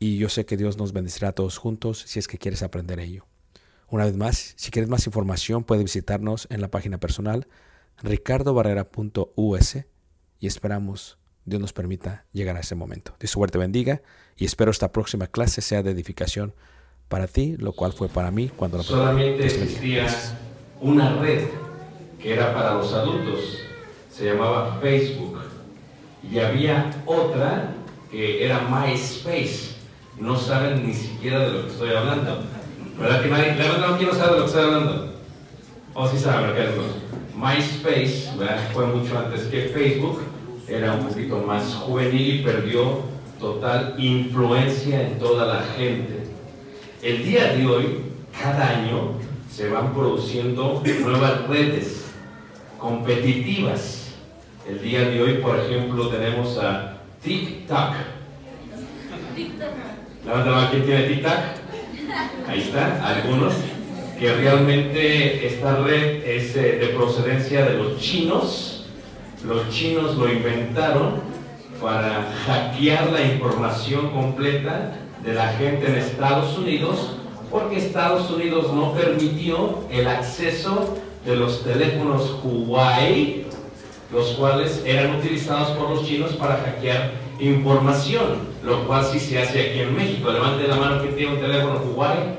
y yo sé que Dios nos bendecirá a todos juntos si es que quieres aprender ello. Una vez más, si quieres más información, puedes visitarnos en la página personal ricardobarrera.us y esperamos Dios nos permita llegar a ese momento. Dios suerte bendiga y espero esta próxima clase sea de edificación para ti, lo cual fue para mí cuando la solamente existía una red que era para los adultos, se llamaba Facebook, y había otra que era MySpace. No saben ni siquiera de lo que estoy hablando. ¿Verdad que nadie? Verdad, ¿quién no sabe de lo que estoy hablando? O sí saben, ¿verdad? MySpace ¿verdad? fue mucho antes que Facebook, era un poquito más juvenil y perdió total influencia en toda la gente. El día de hoy, cada año, se van produciendo nuevas redes competitivas. El día de hoy, por ejemplo, tenemos a TikTok. Levanta la mano, ¿quién tiene TikTok? Ahí está, algunos. Que realmente esta red es eh, de procedencia de los chinos. Los chinos lo inventaron para hackear la información completa de la gente en Estados Unidos, porque Estados Unidos no permitió el acceso de los teléfonos Huawei, los cuales eran utilizados por los chinos para hackear información, lo cual sí se hace aquí en México. Levante la mano que tiene un teléfono Huawei,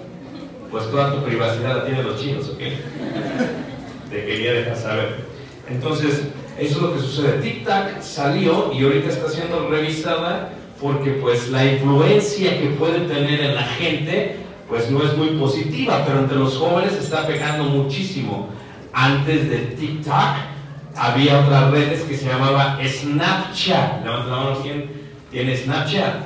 pues toda tu privacidad la tienen los chinos, ¿ok? Te quería dejar saber. Entonces, eso es lo que sucede. TikTok salió y ahorita está siendo revisada porque pues la influencia que puede tener en la gente pues no es muy positiva, pero entre los jóvenes está pegando muchísimo. Antes de TikTok había otras redes que se llamaba Snapchat. Levanta la mano, ¿quién tiene Snapchat?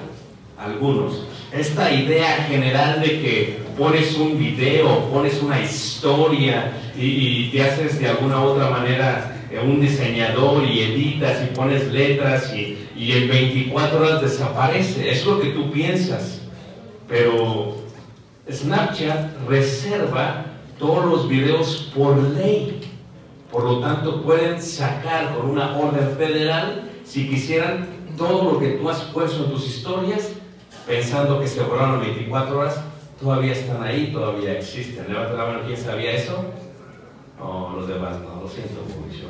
Algunos. Esta idea general de que pones un video, pones una historia y, y te haces de alguna u otra manera eh, un diseñador y editas y pones letras y, y en 24 horas desaparece. Es lo que tú piensas. Pero Snapchat reserva todos los videos por ley. Por lo tanto, pueden sacar con una orden federal, si quisieran, todo lo que tú has puesto en tus historias, pensando que se borraron 24 horas, todavía están ahí, todavía existen. Levanta la mano, ¿quién sabía eso? No, los demás no, lo siento mucho.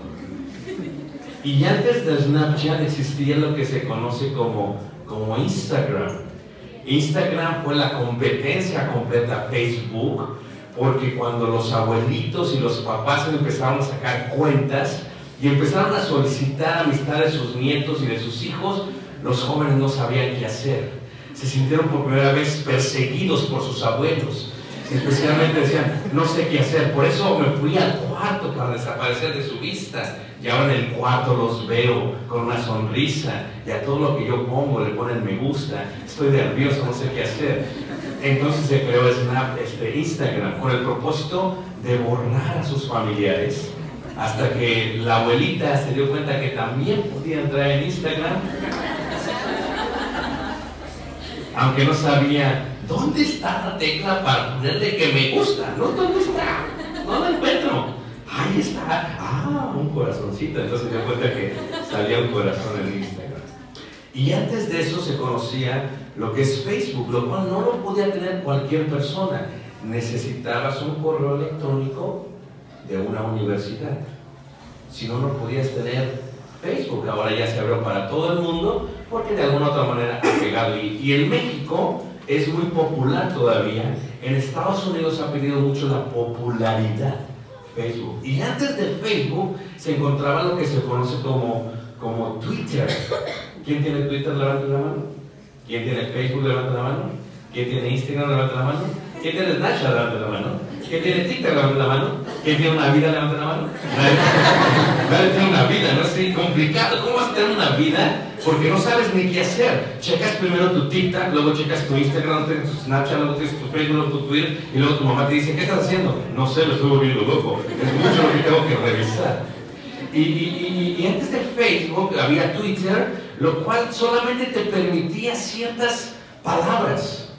Y antes de Snapchat existía lo que se conoce como, como Instagram. Instagram fue la competencia completa Facebook, porque cuando los abuelitos y los papás empezaron a sacar cuentas y empezaron a solicitar amistad de sus nietos y de sus hijos, los jóvenes no sabían qué hacer. Se sintieron por primera vez perseguidos por sus abuelos. Especialmente decían, no sé qué hacer, por eso me fui al cuarto para desaparecer de su vista. Y ahora en el cuarto los veo con una sonrisa y a todo lo que yo pongo le ponen me gusta. Estoy nervioso, no sé qué hacer. Entonces se creó este, Instagram con el propósito de borrar a sus familiares hasta que la abuelita se dio cuenta que también podía entrar en Instagram aunque no sabía dónde está la tecla para ponerle que me gusta, no dónde está, no la encuentro. Ahí está, ah, un corazoncito. Entonces se dio cuenta que salía un corazón en Instagram. Y antes de eso se conocía lo que es Facebook, lo cual no lo podía tener cualquier persona. Necesitabas un correo electrónico de una universidad. Si no, no podías tener Facebook. Ahora ya se abrió para todo el mundo porque de alguna otra manera ha pegado. Y, en México es muy popular todavía. En Estados Unidos ha perdido mucho la popularidad Facebook. Y antes de Facebook se encontraba lo que se conoce como, como Twitter. ¿Quién tiene Twitter? Levanta la mano. ¿Quién tiene Facebook? Levanta la mano. ¿Quién tiene Instagram? Levanta la mano. ¿Quién tiene Snapchat? Levanta la mano. ¿Quién tiene TikTok? Levanta la mano. ¿Quién tiene una vida? Levanta la mano. Nadie, tiene una vida, no es complicado. ¿Cómo vas a tener una vida? Porque no sabes ni qué hacer. Checas primero tu TikTok, luego checas tu Instagram, luego tu Snapchat, luego tienes tu Facebook, luego tu Twitter, y luego tu mamá te dice, ¿qué estás haciendo? No sé, lo estoy volviendo loco. Es mucho lo que tengo que revisar. Y, y, y antes de Facebook había Twitter, lo cual solamente te permitía ciertas palabras.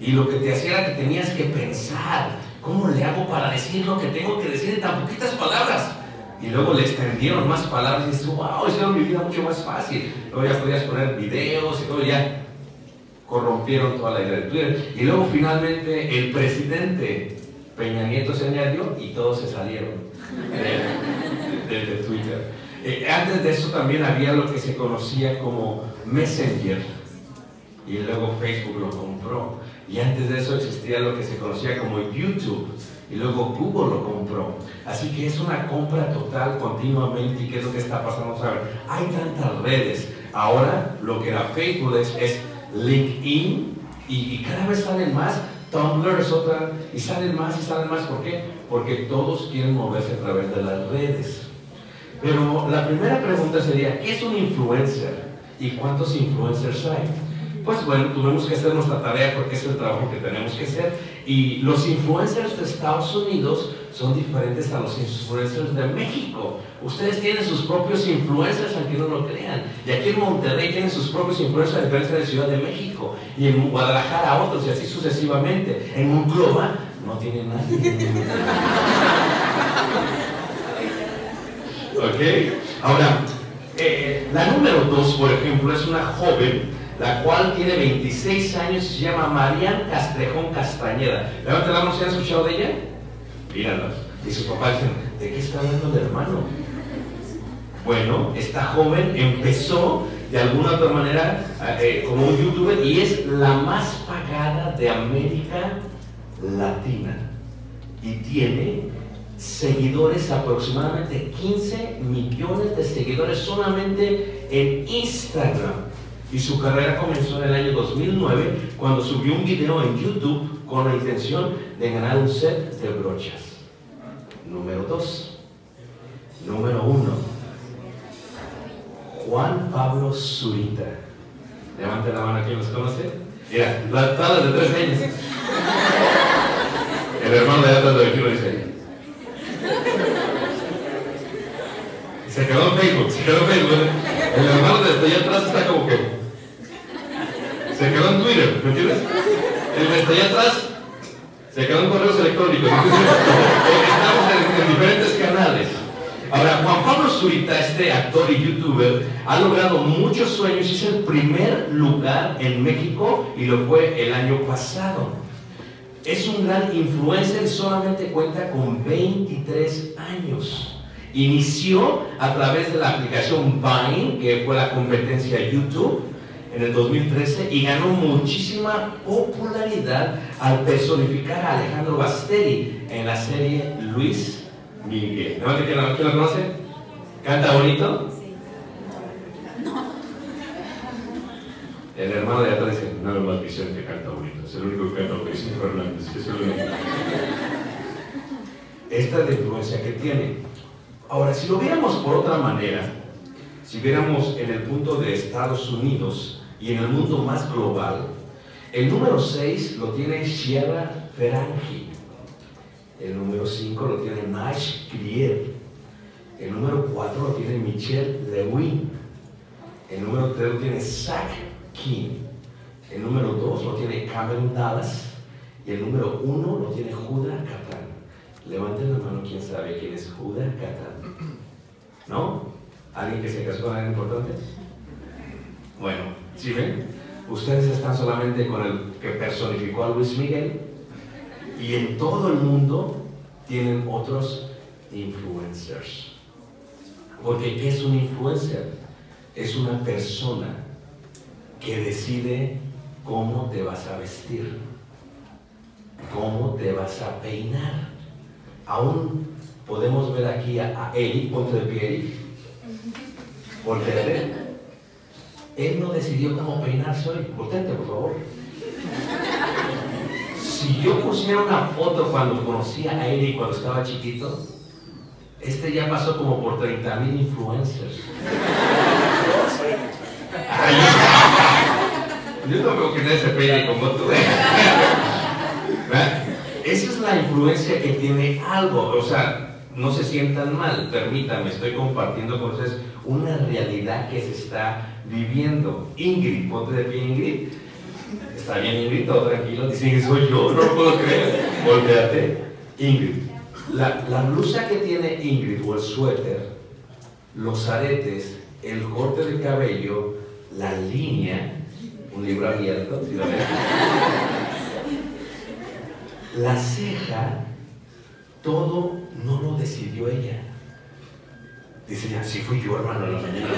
Y lo que te hacía era que tenías que pensar, ¿cómo le hago para decir lo que tengo que decir en tan poquitas palabras? Y luego le extendieron más palabras y dices, wow, hicieron mi vida mucho más fácil. Luego ya podías poner videos y todo, ya corrompieron toda la idea de Twitter. Y luego finalmente el presidente Peña Nieto se añadió y todos se salieron de, de, de Twitter. Eh, antes de eso también había lo que se conocía como Messenger y luego Facebook lo compró. Y antes de eso existía lo que se conocía como YouTube y luego Google lo compró. Así que es una compra total continuamente. ¿Y qué es lo que está pasando? Hay tantas redes. Ahora lo que era Facebook es, es LinkedIn y, y cada vez salen más. Tumblr es otra y salen más y salen más. ¿Por qué? Porque todos quieren moverse a través de las redes. Pero la primera pregunta sería, ¿qué es un influencer? ¿Y cuántos influencers hay? Pues bueno, tuvimos que hacer nuestra tarea porque es el trabajo que tenemos que hacer. Y los influencers de Estados Unidos son diferentes a los influencers de México. Ustedes tienen sus propios influencers, aunque no lo crean. Y aquí en Monterrey tienen sus propios influencers a diferencia de Ciudad de México. Y en Guadalajara otros, y así sucesivamente. En Monclova no tienen nadie. ¿Ok? Ahora, eh, la número dos, por ejemplo, es una joven la cual tiene 26 años y se llama Marian Castrejón Castañeda. La mano, ¿se han escuchado de ella? Míralas. Y sus papás dicen, ¿de qué está hablando el hermano? Bueno, esta joven empezó de alguna otra manera eh, como un youtuber y es la más pagada de América Latina y tiene seguidores, aproximadamente 15 millones de seguidores solamente en Instagram. Y su carrera comenzó en el año 2009 cuando subió un video en YouTube con la intención de ganar un set de brochas. Número 2. Número 1. Juan Pablo Zurita. Levante la mano, ¿quién los conoce? Mira, la tabla de tres años. El hermano de atrás de 21 dice. Se quedó en Facebook, se quedó en Facebook. El hermano de allá atrás está como que. Se quedó en Twitter, ¿me entiendes? El de allá atrás se quedó en correos electrónicos. Entonces, estamos en, en diferentes canales. Ahora, Juan Pablo Zurita, este actor y youtuber, ha logrado muchos sueños. Es el primer lugar en México y lo fue el año pasado. Es un gran influencer y solamente cuenta con 23 años. Inició a través de la aplicación Vine, que fue la competencia YouTube, en el 2013 y ganó muchísima popularidad al personificar a Alejandro Basteri en la serie Luis Miguel. ¿quién lo, quién lo conoce? ¿Canta bonito? El hermano de atrás dice, no más Vicente canta bonito, es el único que canta Vicente Fernández, es el único. Esta es la influencia que tiene. Ahora, si lo viéramos por otra manera, si viéramos en el punto de Estados Unidos y en el mundo más global, el número 6 lo tiene Sierra Ferrangi, el número 5 lo tiene Nash Grier, el número 4 lo tiene Michelle Lewin, el número 3 lo tiene Zach King, el número 2 lo tiene Cameron Dallas y el número 1 lo tiene Judah Catán. Levanten la mano quien sabe quién es Judah Catán. ¿No? ¿Alguien que se casó con alguien importante? Bueno, ¿sí ven? Ustedes están solamente con el que personificó a Luis Miguel y en todo el mundo tienen otros influencers. Porque ¿qué es un influencer? Es una persona que decide cómo te vas a vestir, cómo te vas a peinar. Aún podemos ver aquí a, a Eric, ponte de pie Eric, volteate. Él no decidió cómo peinarse hoy, volteate por favor. Si yo pusiera una foto cuando conocí a Eric cuando estaba chiquito, este ya pasó como por 30 mil influencers. Yo no veo que nadie se peine como tú. Esa es la influencia que tiene algo. O sea, no se sientan mal, permítanme, estoy compartiendo con ustedes una realidad que se está viviendo. Ingrid, ponte de pie, Ingrid. Está bien, Ingrid, todo tranquilo. Dicen que soy yo, no lo puedo creer. Volteate. Ingrid, la, la blusa que tiene Ingrid o el suéter, los aretes, el corte de cabello, la línea, un libro abierto, si. La ceja, todo no lo decidió ella. Dice ya, sí fui yo, hermano, en la mañana.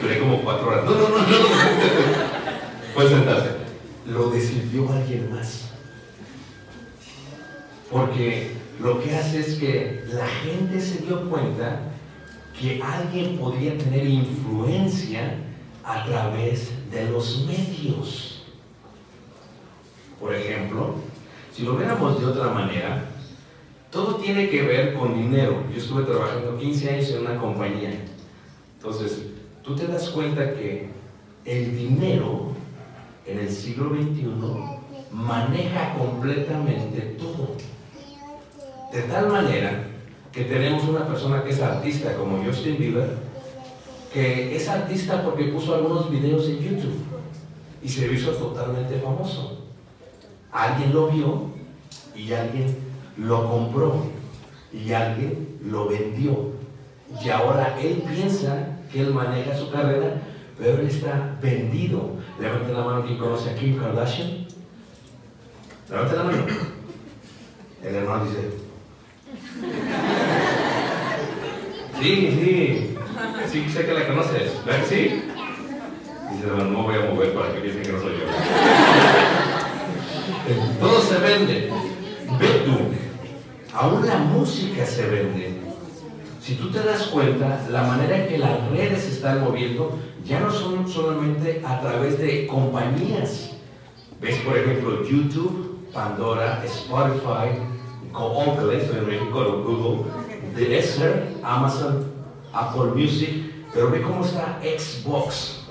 Duré como cuatro horas. No, no, no, no. no. Puedes sentarse. Lo decidió alguien más. Porque lo que hace es que la gente se dio cuenta que alguien podía tener influencia a través de los medios. Por ejemplo, si lo viéramos de otra manera, todo tiene que ver con dinero. Yo estuve trabajando 15 años en una compañía. Entonces, tú te das cuenta que el dinero en el siglo XXI maneja completamente todo. De tal manera que tenemos una persona que es artista como Justin Bieber, que es artista porque puso algunos videos en YouTube y se hizo totalmente famoso. Alguien lo vio y alguien lo compró y alguien lo vendió. Y ahora él piensa que él maneja su carrera, pero él está vendido. Levanten la mano quien conoce a Kim Kardashian. Levanten la mano. El hermano dice, sí, sí, sí, sé que la conoces, ¿verdad que sí? Dice, no, no voy a mover para que piensen que no soy yo. Todo se vende. Ve tú, aún la música se vende. Si tú te das cuenta, la manera en que las redes se están moviendo ya no son solamente a través de compañías. Ves, por ejemplo, YouTube, Pandora, Spotify, Google, esto en México, Google, Deezer, Amazon, Apple Music, pero ve cómo está Xbox.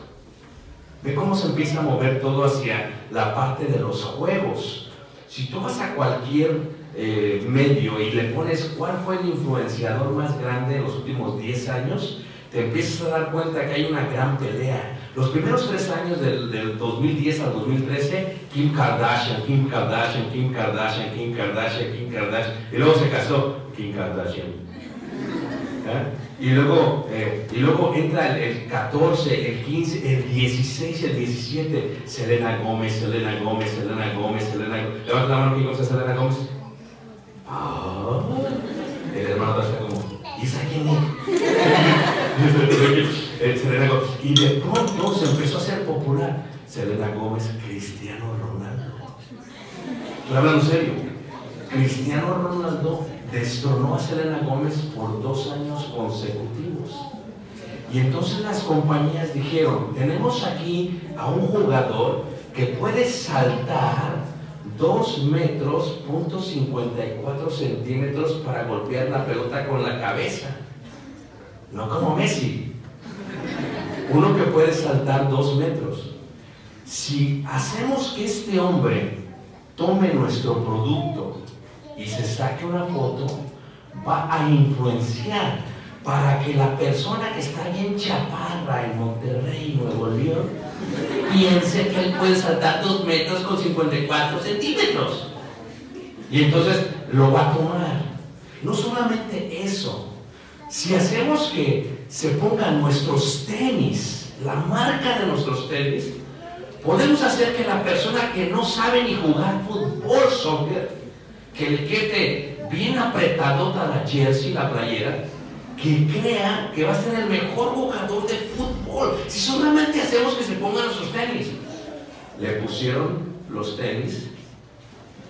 Ve cómo se empieza a mover todo hacia la parte de los juegos. Si tú vas a cualquier eh, medio y le pones cuál fue el influenciador más grande en los últimos 10 años, te empiezas a dar cuenta que hay una gran pelea. Los primeros tres años del, del 2010 al 2013, Kim Kardashian, Kim Kardashian, Kim Kardashian, Kim Kardashian, Kim Kardashian, y luego se casó Kim Kardashian. ¿Eh? Y luego, eh, y luego entra el, el 14, el 15, el 16, el 17, Selena Gómez, Selena Gómez, Selena Gómez, Selena Gómez. Levanta la mano que conoce a Selena Gómez. Ah, el hermano está como, ¿y esa quién es? Y de pronto se empezó a hacer popular. Selena Gómez, Cristiano Ronaldo. Estoy hablando serio. Cristiano Ronaldo destronó a Selena Gómez por dos años consecutivos. Y entonces las compañías dijeron, tenemos aquí a un jugador que puede saltar 2 metros, punto 54 centímetros para golpear la pelota con la cabeza. No como Messi. Uno que puede saltar 2 metros. Si hacemos que este hombre tome nuestro producto y se saque una foto, va a influenciar para que la persona que está bien chaparra en Monterrey, Nuevo León, piense que él puede saltar 2 metros con 54 centímetros. Y entonces lo va a tomar. No solamente eso, si hacemos que se pongan nuestros tenis, la marca de nuestros tenis, podemos hacer que la persona que no sabe ni jugar fútbol, soccer, que le quede bien apretadota la jersey, la playera, que crea que va a ser el mejor jugador de fútbol. Si solamente hacemos que se pongan nuestros tenis. Le pusieron los tenis,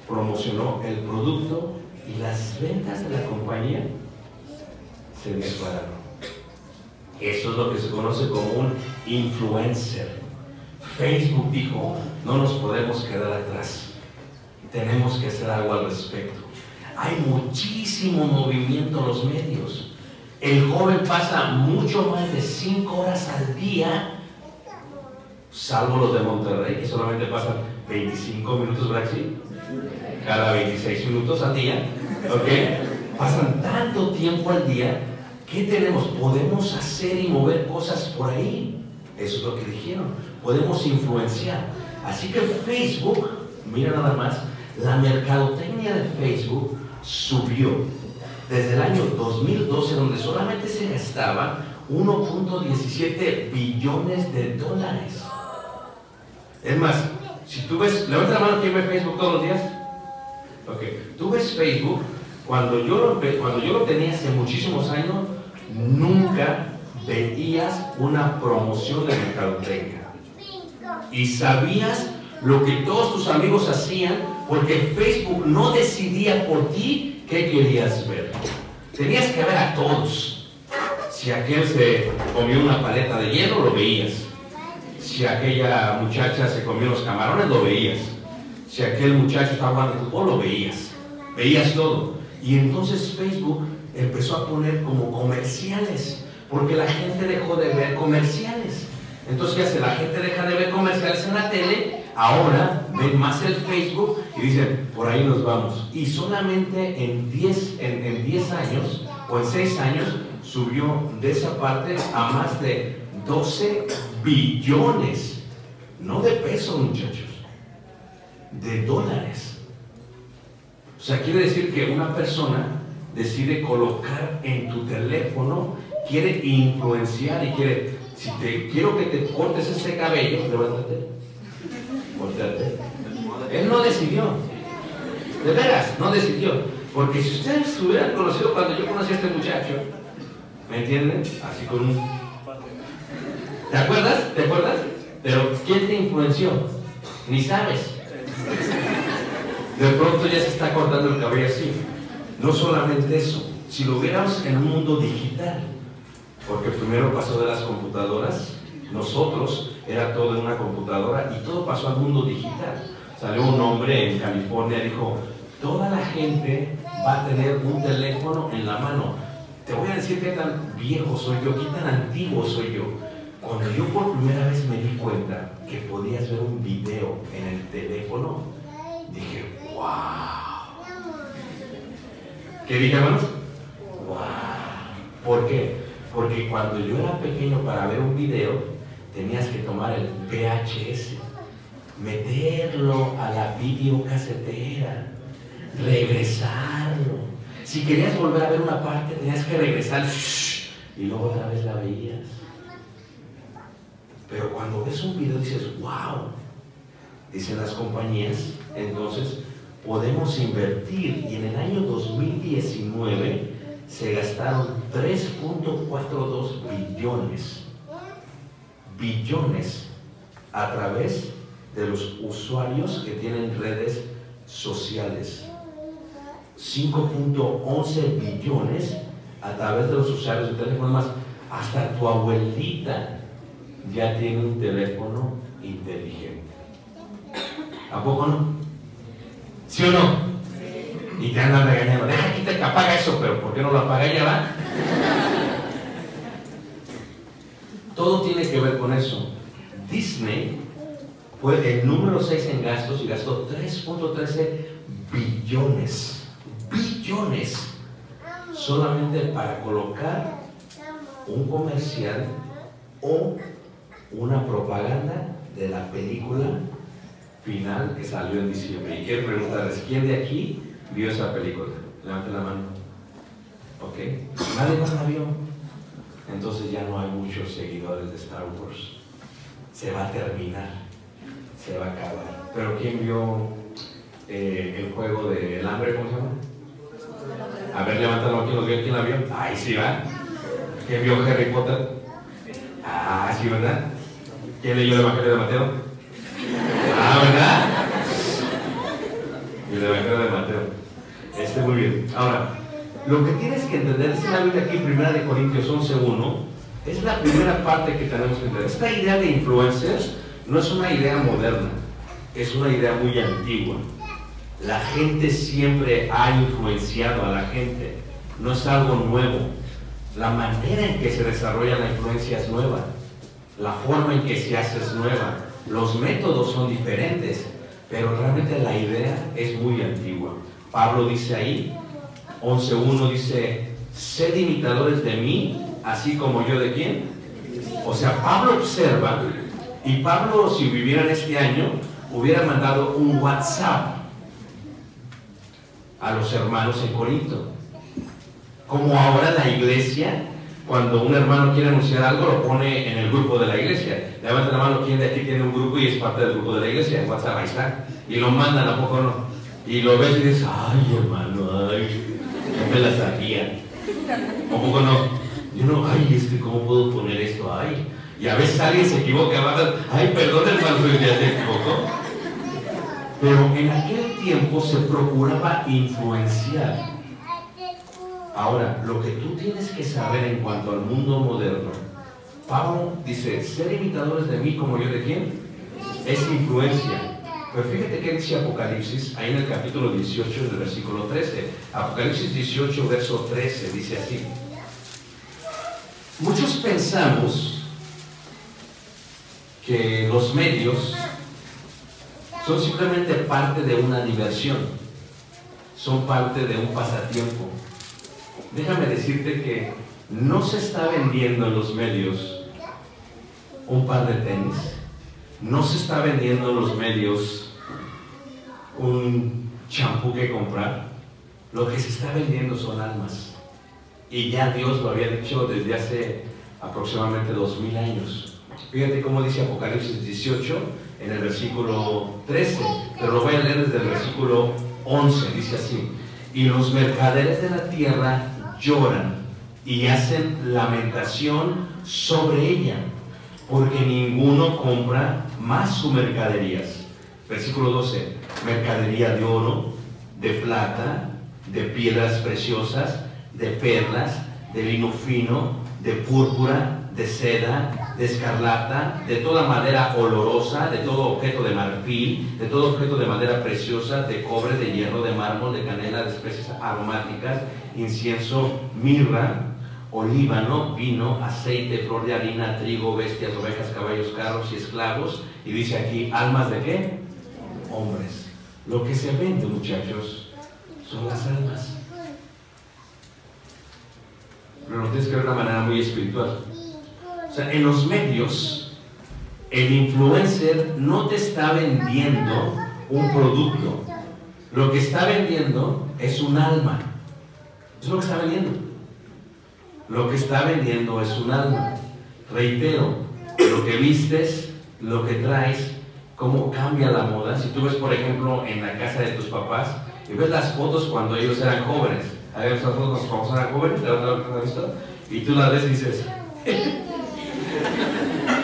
promocionó el producto y las ventas de la compañía se dispararon. Eso es lo que se conoce como un influencer. Facebook dijo, no nos podemos quedar atrás tenemos que hacer algo al respecto. Hay muchísimo movimiento en los medios. El joven pasa mucho más de 5 horas al día, salvo los de Monterrey, que solamente pasan 25 minutos, ¿verdad? Sí? Cada 26 minutos al día. ¿Ok? Pasan tanto tiempo al día. ¿Qué tenemos? Podemos hacer y mover cosas por ahí. Eso es lo que dijeron. Podemos influenciar. Así que Facebook, mira nada más, la mercadotecnia de Facebook subió desde el año 2012, donde solamente se gastaba 1.17 billones de dólares. Es más, si tú ves, levanta la mano, ¿quién ve Facebook todos los días? Ok, tú ves Facebook, cuando yo lo, cuando yo lo tenía hace muchísimos años, nunca veías una promoción de mercadotecnia. Y sabías lo que todos tus amigos hacían porque Facebook no decidía por ti qué querías ver. Tenías que ver a todos. Si aquel se comió una paleta de hielo, lo veías. Si aquella muchacha se comió los camarones, lo veías. Si aquel muchacho estaba jugando fútbol, lo veías. Veías todo. Y entonces Facebook empezó a poner como comerciales, porque la gente dejó de ver comerciales. Entonces, ¿qué hace? La gente deja de ver comerciales en la tele, ahora ven más el Facebook y dicen, por ahí nos vamos. Y solamente en 10 en, en 10 años o en 6 años subió de esa parte a más de 12 billones, no de pesos muchachos, de dólares. O sea, quiere decir que una persona decide colocar en tu teléfono, quiere influenciar y quiere, si te quiero que te cortes este cabello, levántate. Él no decidió. De veras, no decidió. Porque si ustedes hubieran conocido cuando yo conocí a este muchacho, ¿me entienden? Así con un... ¿Te acuerdas? ¿Te acuerdas? Pero ¿quién te influenció? Ni sabes. De pronto ya se está cortando el cabello así. No solamente eso, si lo viéramos en un mundo digital, porque primero pasó de las computadoras, nosotros era todo en una computadora y todo pasó al mundo digital. Salió un hombre en California, dijo, toda la gente va a tener un teléfono en la mano. Te voy a decir qué tan viejo soy yo, qué tan antiguo soy yo. Cuando yo por primera vez me di cuenta que podías ver un video en el teléfono, dije, wow. ¿Qué dije? Wow. ¿Por qué? Porque cuando yo era pequeño para ver un video, tenías que tomar el VHS, meterlo a la videocasetera, regresarlo. Si querías volver a ver una parte, tenías que regresar y luego otra vez la veías. Pero cuando ves un video dices, wow, dicen las compañías, entonces podemos invertir y en el año 2019 se gastaron 3.42 billones, billones a través de los usuarios que tienen redes sociales. 5.11 billones a través de los usuarios de teléfono más. Hasta tu abuelita ya tiene un teléfono inteligente. ¿A poco no? ¿Sí o no? Y te andan regañando, deja que apaga eso, pero ¿por qué no lo apaga ella, va? Todo tiene que ver con eso. Disney fue el número 6 en gastos y gastó 3.13 billones, billones, solamente para colocar un comercial o una propaganda de la película final que salió en diciembre. Y quiero preguntarles, ¿quién de aquí vio esa película? Levanten la mano. ¿Ok? Nadie más la vio. Entonces ya no hay muchos seguidores de Star Wars. Se va a terminar. Se va a acabar. Pero ¿quién vio eh, el juego del hambre? ¿Cómo se llama? A ver, levántalo aquí, ¿los vio? ¿Quién la vio? Ahí sí va. ¿Quién vio Harry Potter? Ah, sí, ¿verdad? ¿Quién leyó el Evangelio de Mateo? Ah, ¿verdad? El Evangelio de Mateo. Este, muy bien. Ahora, lo que tienes que entender, es la Biblia aquí, 1 Corintios 11.1, es la primera parte que tenemos que entender. Esta idea de influencers no es una idea moderna, es una idea muy antigua. La gente siempre ha influenciado a la gente, no es algo nuevo. La manera en que se desarrolla la influencia es nueva, la forma en que se hace es nueva, los métodos son diferentes, pero realmente la idea es muy antigua. Pablo dice ahí, 11.1 dice, sed imitadores de mí, así como yo de quién. O sea, Pablo observa, y Pablo si viviera en este año, hubiera mandado un WhatsApp a los hermanos en Corinto. Como ahora la iglesia, cuando un hermano quiere anunciar algo, lo pone en el grupo de la iglesia. Levanta la mano, ¿quién de aquí tiene un grupo y es parte del grupo de la iglesia? En WhatsApp, ahí está. Y lo mandan, ¿a poco no? Y lo ves y dices, ay, hermano, ay, me la sabía. ¿A poco no? Yo no, ay, este, ¿cómo puedo poner esto? Ay. Y a veces alguien se equivoca, ay, perdón, hermano, ya se equivocó. Pero en aquel tiempo se procuraba influenciar. Ahora, lo que tú tienes que saber en cuanto al mundo moderno, Pablo dice, ser imitadores de mí como yo de quién, es influencia. Pero fíjate que dice Apocalipsis, ahí en el capítulo 18, del versículo 13. Apocalipsis 18, verso 13, dice así. Muchos pensamos que los medios son simplemente parte de una diversión, son parte de un pasatiempo. Déjame decirte que no se está vendiendo en los medios un par de tenis, no se está vendiendo en los medios un champú que comprar, lo que se está vendiendo son almas. Y ya Dios lo había dicho desde hace aproximadamente dos mil años. Fíjate cómo dice Apocalipsis 18 en el versículo 13, pero lo voy a leer desde el versículo 11, dice así. Y los mercaderes de la tierra lloran y hacen lamentación sobre ella, porque ninguno compra más sus mercaderías. Versículo 12, mercadería de oro, de plata, de piedras preciosas, de perlas, de lino fino, de púrpura, de seda, de escarlata, de toda madera olorosa, de todo objeto de marfil, de todo objeto de madera preciosa, de cobre, de hierro, de mármol, de canela, de especies aromáticas, incienso, mirra, olíbano, vino, aceite, flor de harina, trigo, bestias, ovejas, caballos, carros y esclavos. Y dice aquí, almas de qué? Hombres. Lo que se vende, muchachos, son las almas. Pero lo tienes que ver de una manera muy espiritual. O sea, en los medios, el influencer no te está vendiendo un producto. Lo que está vendiendo es un alma. Eso es lo que está vendiendo. Lo que está vendiendo es un alma. Reitero, lo que vistes, lo que traes, cómo cambia la moda. Si tú ves, por ejemplo, en la casa de tus papás y ves las fotos cuando ellos eran jóvenes, hay esas fotos cuando eran jóvenes, ¿te has visto? Y tú las ves y dices,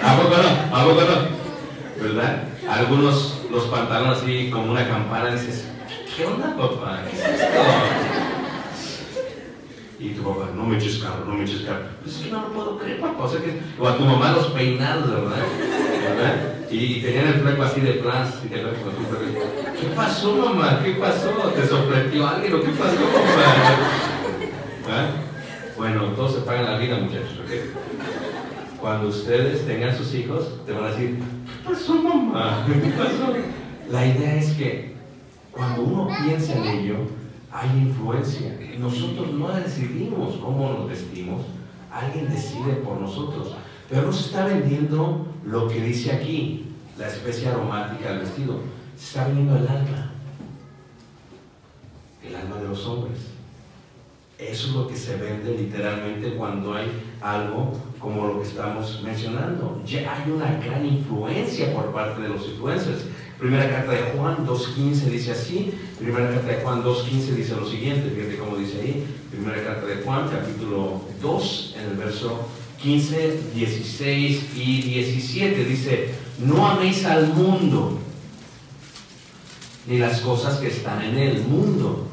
¿a poco no? ¿A poco no? ¿Verdad? Algunos los pantalones así como una campana, dices, ¿qué onda, papá? ¿Qué es esto? Y tu papá, no me eches carro, no me eches carro. Pues es que no lo puedo creer, papá. O, sea que, o a tu mamá los peinados, ¿verdad? ¿verdad? Y, tenían el fleco así de te ¿Qué pasó, mamá? ¿Qué pasó? ¿Te sorprendió alguien o qué pasó, mamá? ¿Ah? Bueno, todos se pagan la vida, muchachos, ¿ok? Cuando ustedes tengan sus hijos, te van a decir, ¿qué pasó, mamá? ¿Qué pasó? La idea es que cuando uno piensa en ello, hay influencia. Nosotros no decidimos cómo nos vestimos, alguien decide por nosotros. Pero no se está vendiendo lo que dice aquí, la especie aromática del vestido. Se está vendiendo el alma, el alma de los hombres. Eso es lo que se vende literalmente cuando hay algo como lo que estamos mencionando. Ya hay una gran influencia por parte de los influencers. Primera carta de Juan 2.15 dice así. Primera carta de Juan 2.15 dice lo siguiente. Fíjate cómo dice ahí. Primera carta de Juan, capítulo 2, en el verso 15, 16 y 17. Dice, no améis al mundo, ni las cosas que están en el mundo.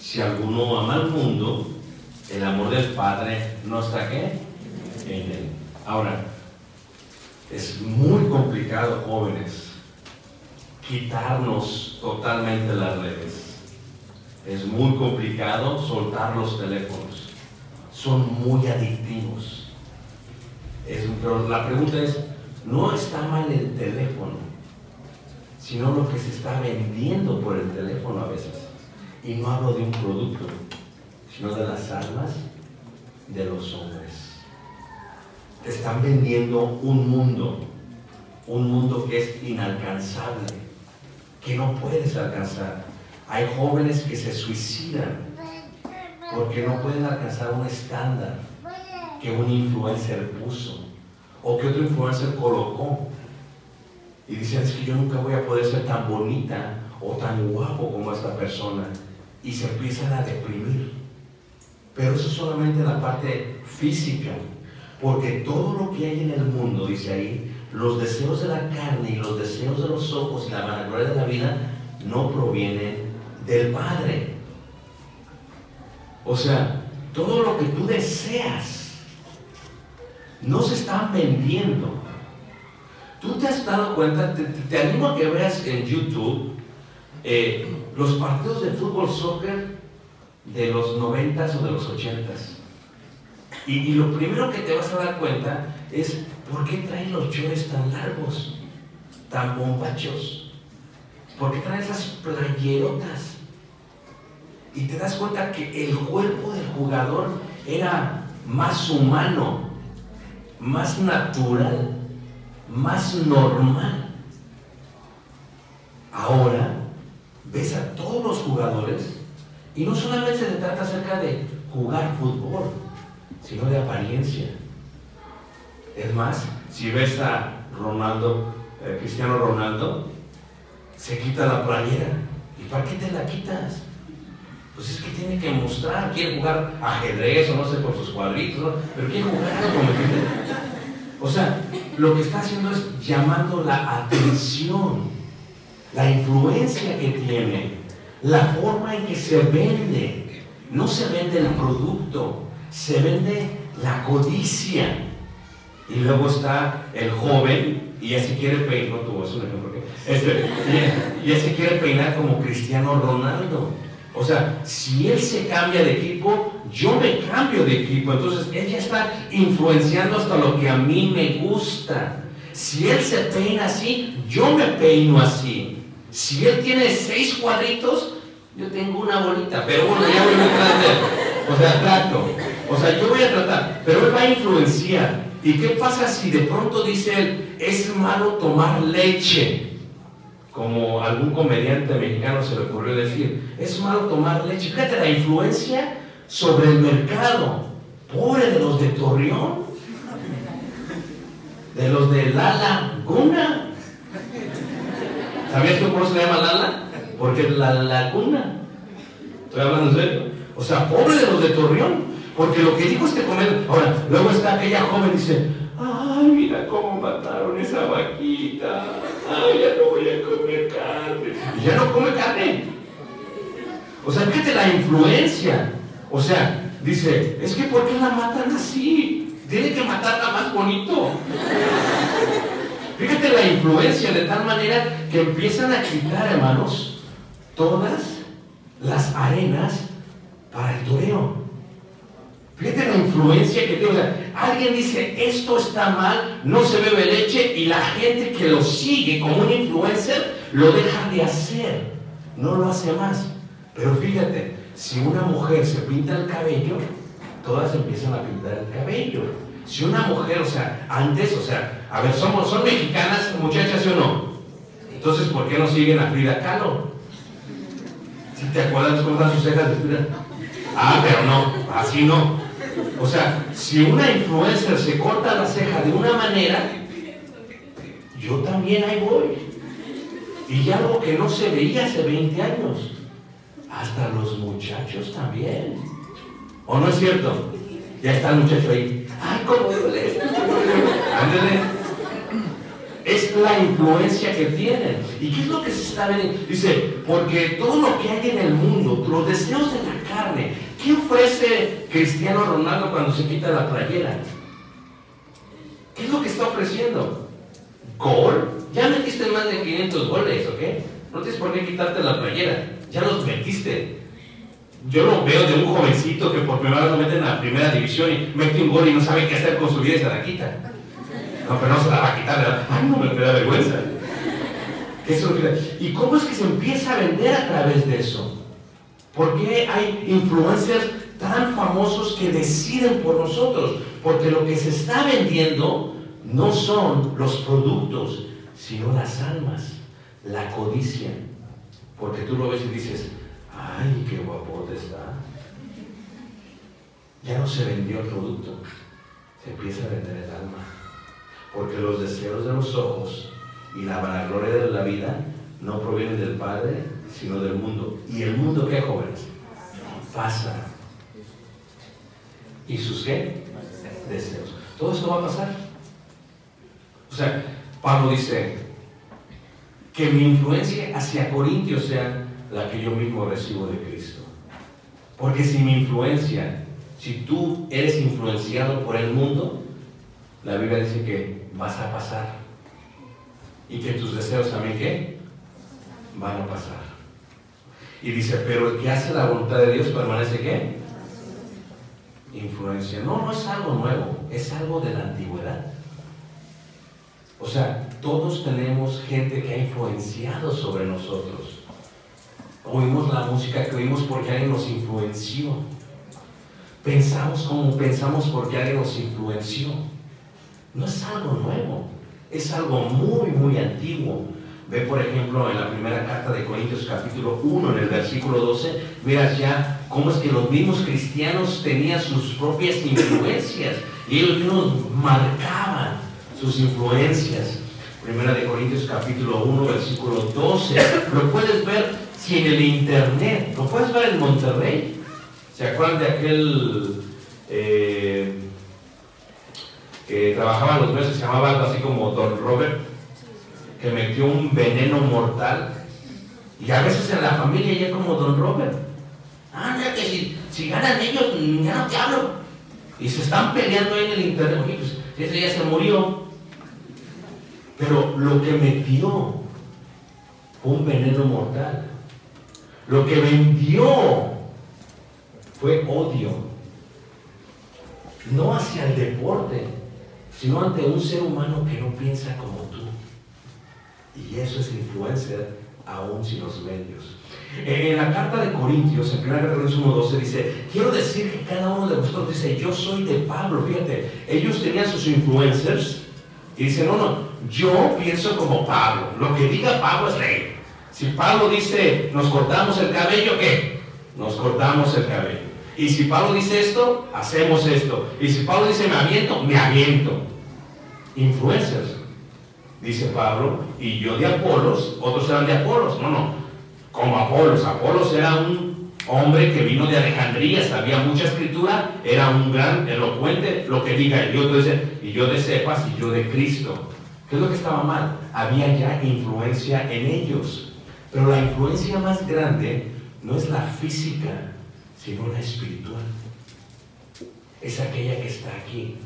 Si alguno ama al mundo, el amor del Padre no está qué? En él. Ahora, es muy complicado, jóvenes, quitarnos totalmente las redes. Es muy complicado soltar los teléfonos. Son muy adictivos. Pero la pregunta es, no está mal el teléfono, sino lo que se está vendiendo por el teléfono a veces. Y no hablo de un producto, sino de las almas de los hombres. Te están vendiendo un mundo, un mundo que es inalcanzable, que no puedes alcanzar. Hay jóvenes que se suicidan porque no pueden alcanzar un estándar que un influencer puso o que otro influencer colocó. Y dicen, es que yo nunca voy a poder ser tan bonita o tan guapo como esta persona. Y se empiezan a deprimir. Pero eso es solamente la parte física. Porque todo lo que hay en el mundo, dice ahí, los deseos de la carne y los deseos de los ojos y la vanagloria de la vida no provienen del Padre. O sea, todo lo que tú deseas no se están vendiendo. Tú te has dado cuenta, te, te animo a que veas en YouTube eh, los partidos de fútbol soccer de los 90 o de los 80s. Y, y, lo primero que te vas a dar cuenta es por qué traen los chores tan largos, tan bombachos. ¿Por qué traen esas playerotas? Y te das cuenta que el cuerpo del jugador era más humano, más natural, más normal. Ahora ves a todos los jugadores y no solamente se trata acerca de jugar fútbol, sino de apariencia. Es más, si ves a Ronaldo, eh, Cristiano Ronaldo, se quita la playera. ¿Y para qué te la quitas? Pues es que tiene que mostrar, quiere jugar ajedrez o no sé por sus cuadritos, pero quiere jugar algo, ¿me entiendes? O sea, lo que está haciendo es llamando la atención, la influencia que tiene, la forma en que se vende. No se vende el producto, se vende la codicia. Y luego está el joven y ya se quiere peinar, no tuvo, es un ejemplo que- este, y ya se quiere peinar como Cristiano Ronaldo. O sea, si él se cambia de equipo, yo me cambio de equipo. Entonces, él ya está influenciando hasta lo que a mí me gusta. Si él se peina así, yo me peino así. Si él tiene seis cuadritos, yo tengo una bolita. Pero bueno, ya voy de él. O sea, trato. O sea, yo voy a tratar. Pero él va a influenciar. ¿Y qué pasa si de pronto dice él, es malo tomar leche? como algún comediante mexicano se le ocurrió decir, es malo tomar leche. Fíjate la influencia sobre el mercado. Pobre de los de Torreón, de los de La Laguna. ¿Sabías que por eso se llama Lala? Porque es la laguna. Estoy hablando en serio. O sea, pobre de los de Torreón. Porque lo que dijo este comediante. Ahora, luego está aquella joven y dice, ay, mira cómo mataron esa vaquita. Ay, ya no voy a comer carne. Y ya no come carne. O sea, fíjate la influencia. O sea, dice, es que ¿por qué la matan así? Tiene que matarla más bonito. Fíjate la influencia de tal manera que empiezan a quitar, hermanos, todas las arenas para el toreo. Fíjate la influencia que tiene. Alguien dice, esto está mal, no se bebe leche, y la gente que lo sigue como un influencer lo deja de hacer. No lo hace más. Pero fíjate, si una mujer se pinta el cabello, todas empiezan a pintar el cabello. Si una mujer, o sea, antes, o sea, a ver, somos, son mexicanas, muchachas, ¿sí o no? Entonces, ¿por qué no siguen a Frida Kahlo? Si te acuerdas cómo están sus cejas de Frida. Ah, pero no, así no. O sea, si una influencer se corta la ceja de una manera, yo también ahí voy. Y algo que no se veía hace 20 años. Hasta los muchachos también. ¿O no es cierto? Ya está el muchacho ahí. Ay, cómo duele. Es la influencia que tienen. ¿Y qué es lo que se está viendo? Dice, porque todo lo que hay en el mundo, los deseos de la carne, ¿qué ofrece Cristiano Ronaldo cuando se quita la playera? ¿Qué es lo que está ofreciendo? ¿Gol? Ya metiste más de 500 goles, ¿ok? No tienes por qué quitarte la playera. Ya los metiste. Yo lo veo de un jovencito que por primera vez lo mete en la primera división y mete un gol y no sabe qué hacer con su vida y se la quita. No, pero no se la va a quitar, ¿verdad? Ay, no, me da vergüenza. ¿Qué es lo que- ¿Y cómo es que se empieza a vender a través de eso? ¿Por qué hay influencers tan famosos que deciden por nosotros? Porque lo que se está vendiendo no son los productos, sino las almas, la codicia. Porque tú lo ves y dices, ay, qué guapote está. Ya no se vendió el producto, se empieza a vender el alma. Porque los deseos de los ojos y la vanagloria de la vida no provienen del Padre, sino del mundo. ¿Y el mundo qué, jóvenes? Pasa. ¿Y sus qué? Deseos. Todo esto va a pasar. O sea, Pablo dice que mi influencia hacia Corintios sea la que yo mismo recibo de Cristo. Porque si mi influencia, si tú eres influenciado por el mundo, la Biblia dice que vas a pasar. Y que tus deseos también, ¿qué? Van a pasar. Y dice, pero el que hace la voluntad de Dios permanece, ¿qué? Influencia. No, no es algo nuevo, es algo de la antigüedad. O sea, todos tenemos gente que ha influenciado sobre nosotros. Oímos la música que oímos porque alguien nos influenció. Pensamos como pensamos porque alguien nos influenció. No es algo nuevo, es algo muy, muy antiguo. Ve, por ejemplo, en la primera carta de Corintios capítulo 1, en el versículo 12, miras ya cómo es que los mismos cristianos tenían sus propias influencias y ellos mismos marcaban sus influencias. Primera de Corintios capítulo 1, versículo 12. Lo puedes ver si en el internet, lo puedes ver en Monterrey. ¿Se acuerdan de aquel... eh, que trabajaba los medios, se llamaba algo así como Don Robert, que metió un veneno mortal. Y a veces en la familia ya como Don Robert. Ah, mira que si, si ganan ellos, ya no te hablo. Y se están peleando ahí en el internet. Oye, pues ese ya se murió. Pero lo que metió fue un veneno mortal. Lo que vendió fue odio. No hacia el deporte, sino ante un ser humano que no piensa como tú. Y eso es influencer aún sin los medios. En la carta de Corintios, en 1 Corintios 1.12, dice, quiero decir que cada uno de vosotros dice, yo soy de Pablo, fíjate, ellos tenían sus influencers y dicen, no, no, yo pienso como Pablo, lo que diga Pablo es ley. Si Pablo dice, nos cortamos el cabello, ¿qué? Nos cortamos el cabello. Y si Pablo dice esto, hacemos esto. Y si Pablo dice, me aviento, me aviento. Influencers, dice Pablo, y yo de Apolos, otros eran de Apolos. No, no, como Apolos. Apolos era un hombre que vino de Alejandría, sabía mucha escritura, era un gran elocuente, lo que diga, y yo de, y yo de Cepas y yo de Cristo. ¿Qué es lo que estaba mal? Había ya influencia en ellos. Pero la influencia más grande no es la física, sino la espiritual. Es aquella que está aquí.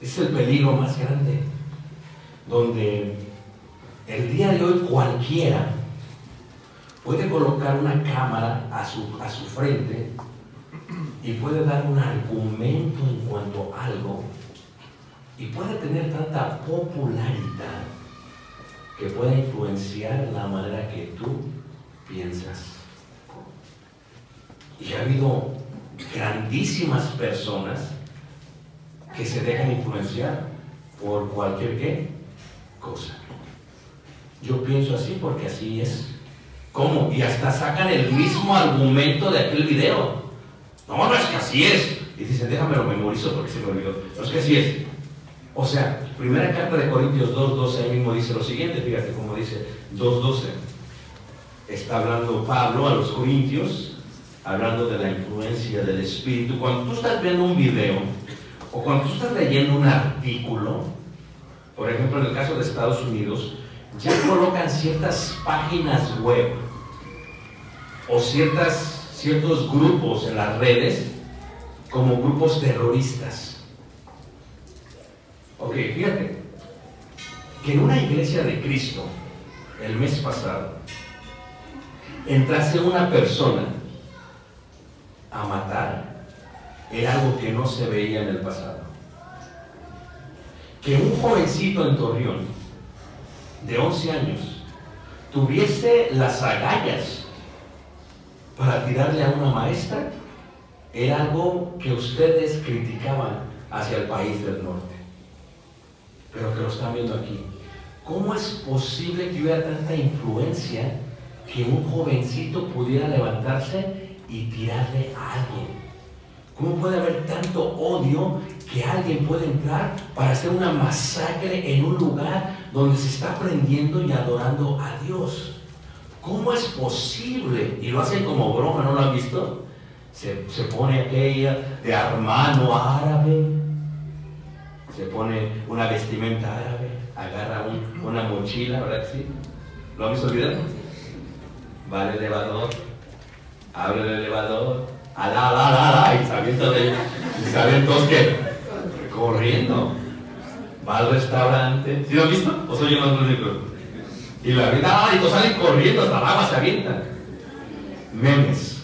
Es el peligro más grande. Donde el día de hoy cualquiera puede colocar una cámara a su, a su frente y puede dar un argumento en cuanto a algo y puede tener tanta popularidad que pueda influenciar la manera que tú piensas. Y ha habido grandísimas personas que se dejan influenciar por cualquier ¿qué? Cosa. Yo pienso así porque así es. ¿Cómo? Y hasta sacan el mismo argumento de aquel video. No, no es que así es. Y dicen, déjame lo memorizo porque se me olvidó. No es que así es. O sea, primera carta de Corintios 2.12 ahí mismo dice lo siguiente, fíjate cómo dice 2.12. Está hablando Pablo a los Corintios, hablando de la influencia del Espíritu. Cuando tú estás viendo un video o cuando tú estás leyendo un artículo, por ejemplo en el caso de Estados Unidos, ya colocan ciertas páginas web o ciertas, ciertos grupos en las redes como grupos terroristas. Ok, fíjate, que en una iglesia de Cristo, el mes pasado, entrase una persona a matar, era algo que no se veía en el pasado. Que un jovencito en Torreón, de 11 años, tuviese las agallas para tirarle a una maestra, era algo que ustedes criticaban hacia el país del norte pero que lo están viendo aquí. ¿Cómo es posible que hubiera tanta influencia que un jovencito pudiera levantarse y tirarle a alguien? ¿Cómo puede haber tanto odio que alguien puede entrar para hacer una masacre en un lugar donde se está aprendiendo y adorando a Dios? ¿Cómo es posible? Y lo hacen como broma, ¿no lo han visto? Se, se pone aquella de hermano árabe, se pone una vestimenta árabe, agarra un- una mochila, ¿verdad que sí? ¿Lo han visto el? Va al elevador, abre el elevador, alá, alá, alá, alá, y se avienta de y salen todos que corriendo. Va al restaurante, ¿sí lo han visto? ¿O soy yo más único? Y la avienta, y todos salen corriendo, hasta el agua se avientan. Memes.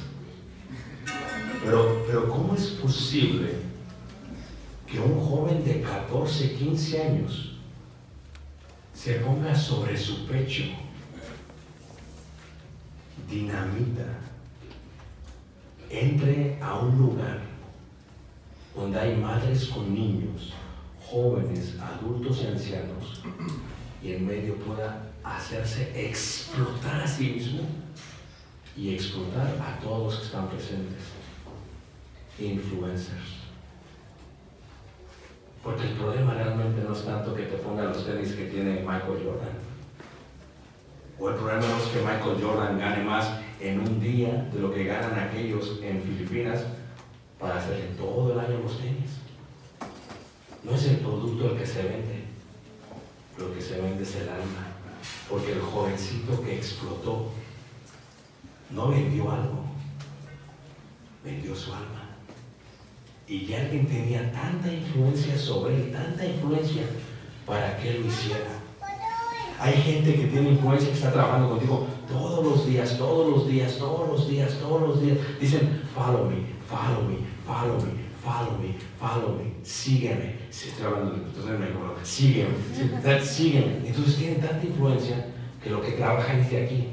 Pero, pero ¿cómo es posible que un joven de 14, 15 años se ponga sobre su pecho dinamita, entre a un lugar donde hay madres con niños, jóvenes, adultos y ancianos, y en medio pueda hacerse explotar a sí mismo y explotar a todos los que están presentes. Influencers. Porque el problema realmente no es tanto que te ponga los tenis que tiene Michael Jordan. O el problema no es que Michael Jordan gane más en un día de lo que ganan aquellos en Filipinas para hacerle todo el año los tenis. No es el producto el que se vende, lo que se vende es el alma. Porque el jovencito que explotó no vendió algo, vendió su alma. Y ya alguien tenía tanta influencia sobre él, tanta influencia para que lo hiciera. Hay gente que tiene influencia que está trabajando contigo todos los días, todos los días, todos los días, todos los días. Dicen, follow me, follow me, follow me, follow me, follow me, sígueme. Si estoy hablando, acuerdo, sígueme, sí, sígueme. Entonces tienen tanta influencia que lo que trabajan es de aquí.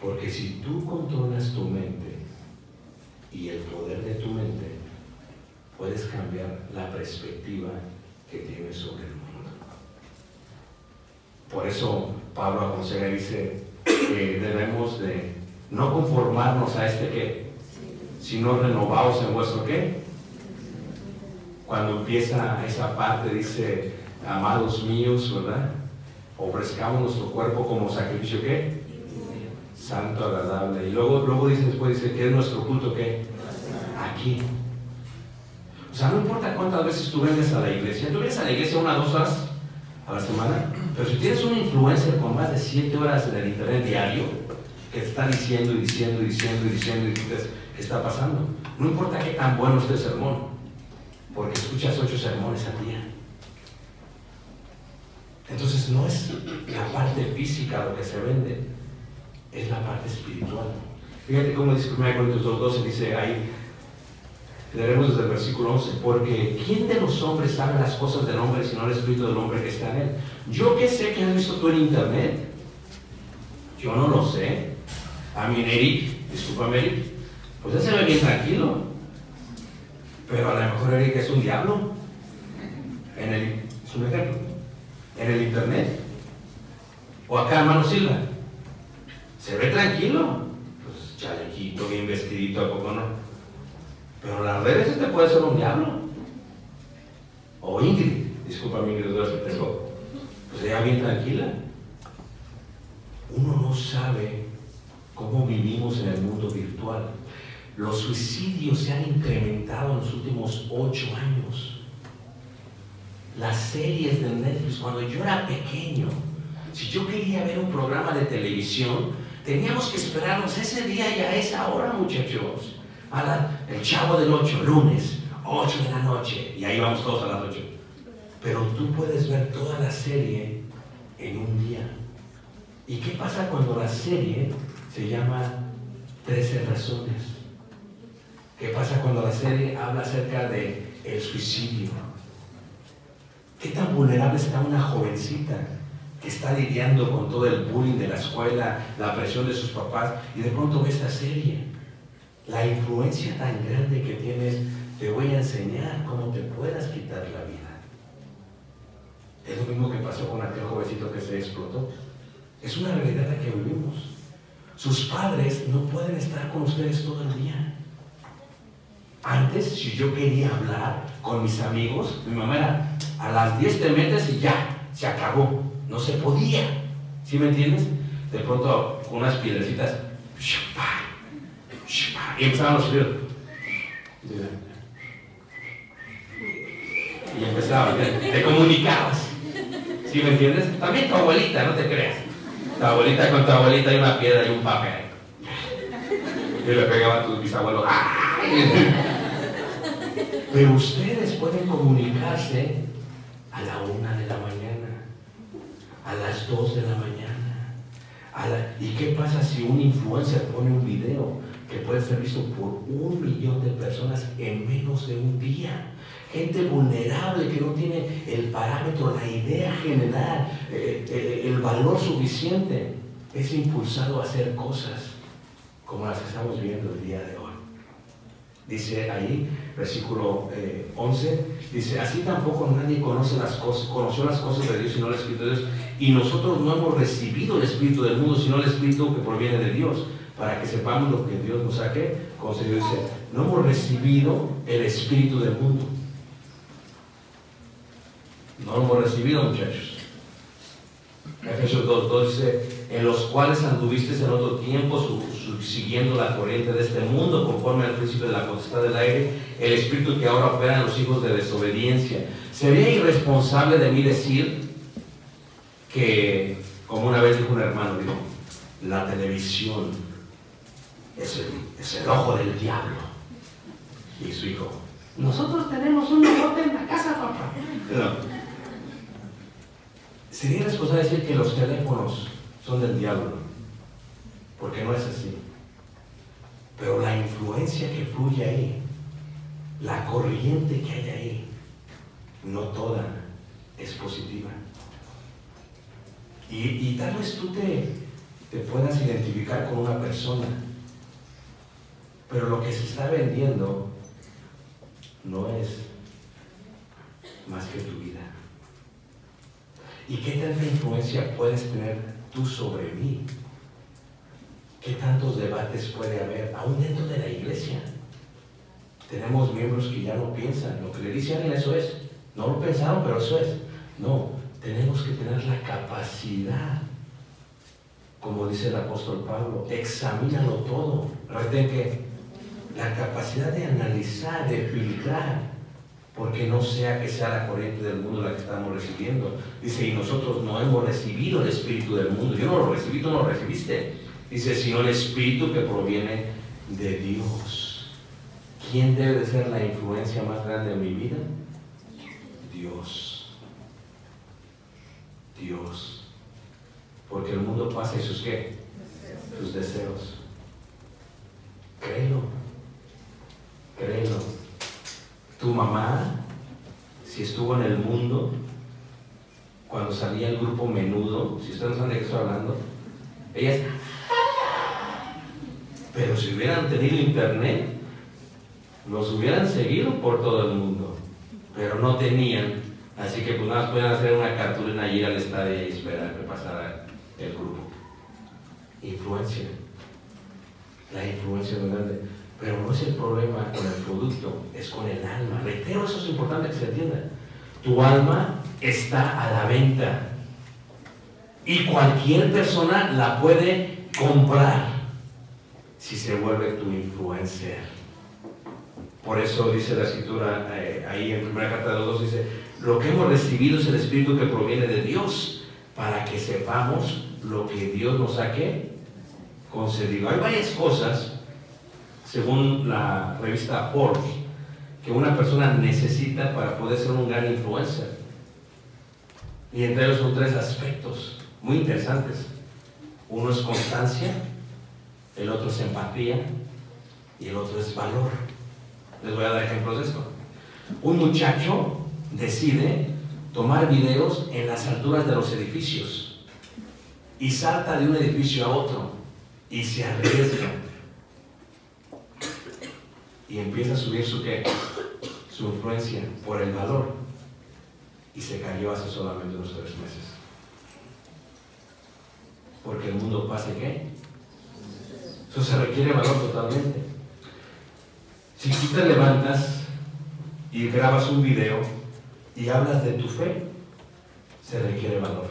Porque si tú controlas tu mente y el poder de tu mente, puedes cambiar la perspectiva que tienes sobre el mundo. Por eso Pablo aconseja dice que debemos de no conformarnos a este qué, sino renovados en vuestro qué. Cuando empieza esa parte dice, amados míos, ¿verdad? Ofrezcamos nuestro cuerpo como sacrificio qué? Santo, agradable. Y luego, luego dice después, dice, que es nuestro culto qué? Aquí. O sea, no importa cuántas veces tú vengas a la iglesia, tú vienes a la iglesia una o dos horas a la semana, pero si tienes una influencer con más de siete horas en el internet diario, que está diciendo y diciendo y diciendo y diciendo y dices, ¿qué está pasando? No importa qué tan bueno esté el sermón, porque escuchas ocho sermones al día. Entonces no es la parte física lo que se vende, es la parte espiritual. Fíjate cómo dice 1 Corintios 2.12, dice ahí, leeremos desde el versículo 11, porque ¿quién de los hombres sabe las cosas del hombre sino el espíritu del hombre que está en él? Yo qué sé que has visto tú en internet, yo no lo sé. A mí Eric, discúlpame Eric, pues él se ve bien tranquilo, pero a lo mejor Eric es un diablo. En el, es un ejemplo, en el internet. O acá hermano Silva, se ve tranquilo, pues chalequito, bien vestidito, ¿a poco no? Pero las redes te puede ser un diablo. O Ingrid, disculpa mi Ingrid, que tengo. Pues ella bien tranquila. Uno no sabe cómo vivimos en el mundo virtual. Los suicidios se han incrementado en los últimos ocho años. Las series de Netflix, cuando yo era pequeño, si yo quería ver un programa de televisión, teníamos que esperarnos ese día y a esa hora, muchachos el chavo del 8, lunes, 8 de la noche, y ahí vamos todos a las 8. Pero tú puedes ver toda la serie en un día. ¿Y qué pasa cuando la serie se llama 13 razones? ¿Qué pasa cuando la serie habla acerca de el suicidio? ¿Qué tan vulnerable está una jovencita que está lidiando con todo el bullying de la escuela, la presión de sus papás, y de pronto ve esta serie? la influencia tan grande que tienes, te voy a enseñar cómo te puedas quitar la vida. Es lo mismo que pasó con aquel jovencito que se explotó. Es una realidad la que vivimos. Sus padres no pueden estar con ustedes todo el día. Antes, si yo quería hablar con mis amigos, mi mamá era, a las 10 te metes y ya, se acabó. No se podía. ¿Sí me entiendes? De pronto, con unas piedrecitas, y empezaban los sonidos. Y empezaban, te comunicabas. ¿Sí me entiendes? También tu abuelita, no te creas. Tu abuelita con tu abuelita hay una piedra y un papel. Y le pegaban a tus bisabuelos. Pero ustedes pueden comunicarse a la una de la mañana, a las dos de la mañana. ¿Y qué pasa si un influencer pone un video que puede ser visto por un millón de personas en menos de un día. Gente vulnerable que no tiene el parámetro, la idea general, eh, eh, el valor suficiente, es impulsado a hacer cosas como las que estamos viendo el día de hoy. Dice ahí, versículo 11, eh, dice, así tampoco nadie conoce las cosas, conoció las cosas de Dios sino el Espíritu de Dios. Y nosotros no hemos recibido el Espíritu del mundo, sino el Espíritu que proviene de Dios para que sepamos lo que Dios nos ha concedido. Dice, no hemos recibido el espíritu del mundo. No lo hemos recibido, muchachos. Efesios 2, 2 dice, en los cuales anduviste en otro tiempo, siguiendo la corriente de este mundo, conforme al principio de la potestad del aire, el espíritu que ahora opera en los hijos de desobediencia. Sería irresponsable de mí decir que, como una vez dijo un hermano, dijo, la televisión es el, es el ojo del diablo. Y su hijo, nosotros tenemos un ojote en la casa, papá. No. Sería irresponsable decir que los teléfonos son del diablo, porque no es así. Pero la influencia que fluye ahí, la corriente que hay ahí, no toda es positiva. Y, y tal vez tú te, te puedas identificar con una persona, pero lo que se está vendiendo no es más que tu vida. ¿Y qué tanta influencia puedes tener tú sobre mí? ¿Qué tantos debates puede haber, aún dentro de la iglesia? Tenemos miembros que ya no piensan, lo que le dice eso es. No lo pensaron, pero eso es. No, tenemos que tener la capacidad, como dice el apóstol Pablo, examínalo todo. Retén que la capacidad de analizar, de filtrar, porque no sea que sea la corriente del mundo la que estamos recibiendo. Dice, y nosotros no hemos recibido el espíritu del mundo. Yo no lo recibí, tú no lo recibiste. Dice, sino el espíritu que proviene de Dios. ¿Quién debe de ser la influencia más grande en mi vida? Dios. Dios. Porque el mundo pasa y sus qué? Sus deseos. Créelo. Créelo. Tu mamá, si estuvo en el mundo, cuando salía el grupo menudo, si ustedes no saben de qué estoy hablando, ellas. Pero si hubieran tenido internet, los hubieran seguido por todo el mundo. Pero no tenían. Así que pues nada más pueden hacer una cartulina allí al estadio y esperar que pasara el grupo. Influencia. La influencia grande. Pero no es el problema con el producto, es con el alma. Reitero, eso es importante que se entienda. Tu alma está a la venta. Y cualquier persona la puede comprar si se vuelve tu influencer. Por eso dice la escritura eh, ahí en primera carta de los dos, dice, lo que hemos recibido es el Espíritu que proviene de Dios para que sepamos lo que Dios nos ha concedido. Hay varias cosas, según la revista Forbes, que una persona necesita para poder ser un gran influencer. Y entre ellos son tres aspectos muy interesantes. Uno es constancia, el otro es empatía y el otro es valor. Les voy a dar ejemplos de esto. Un muchacho decide tomar videos en las alturas de los edificios y salta de un edificio a otro y se arriesga y empieza a subir su qué? Su influencia por el valor y se cayó hace solamente unos tres meses. Porque el mundo pasa y qué? Eso se requiere valor totalmente. Si tú te levantas y grabas un video y hablas de tu fe, se requiere valor.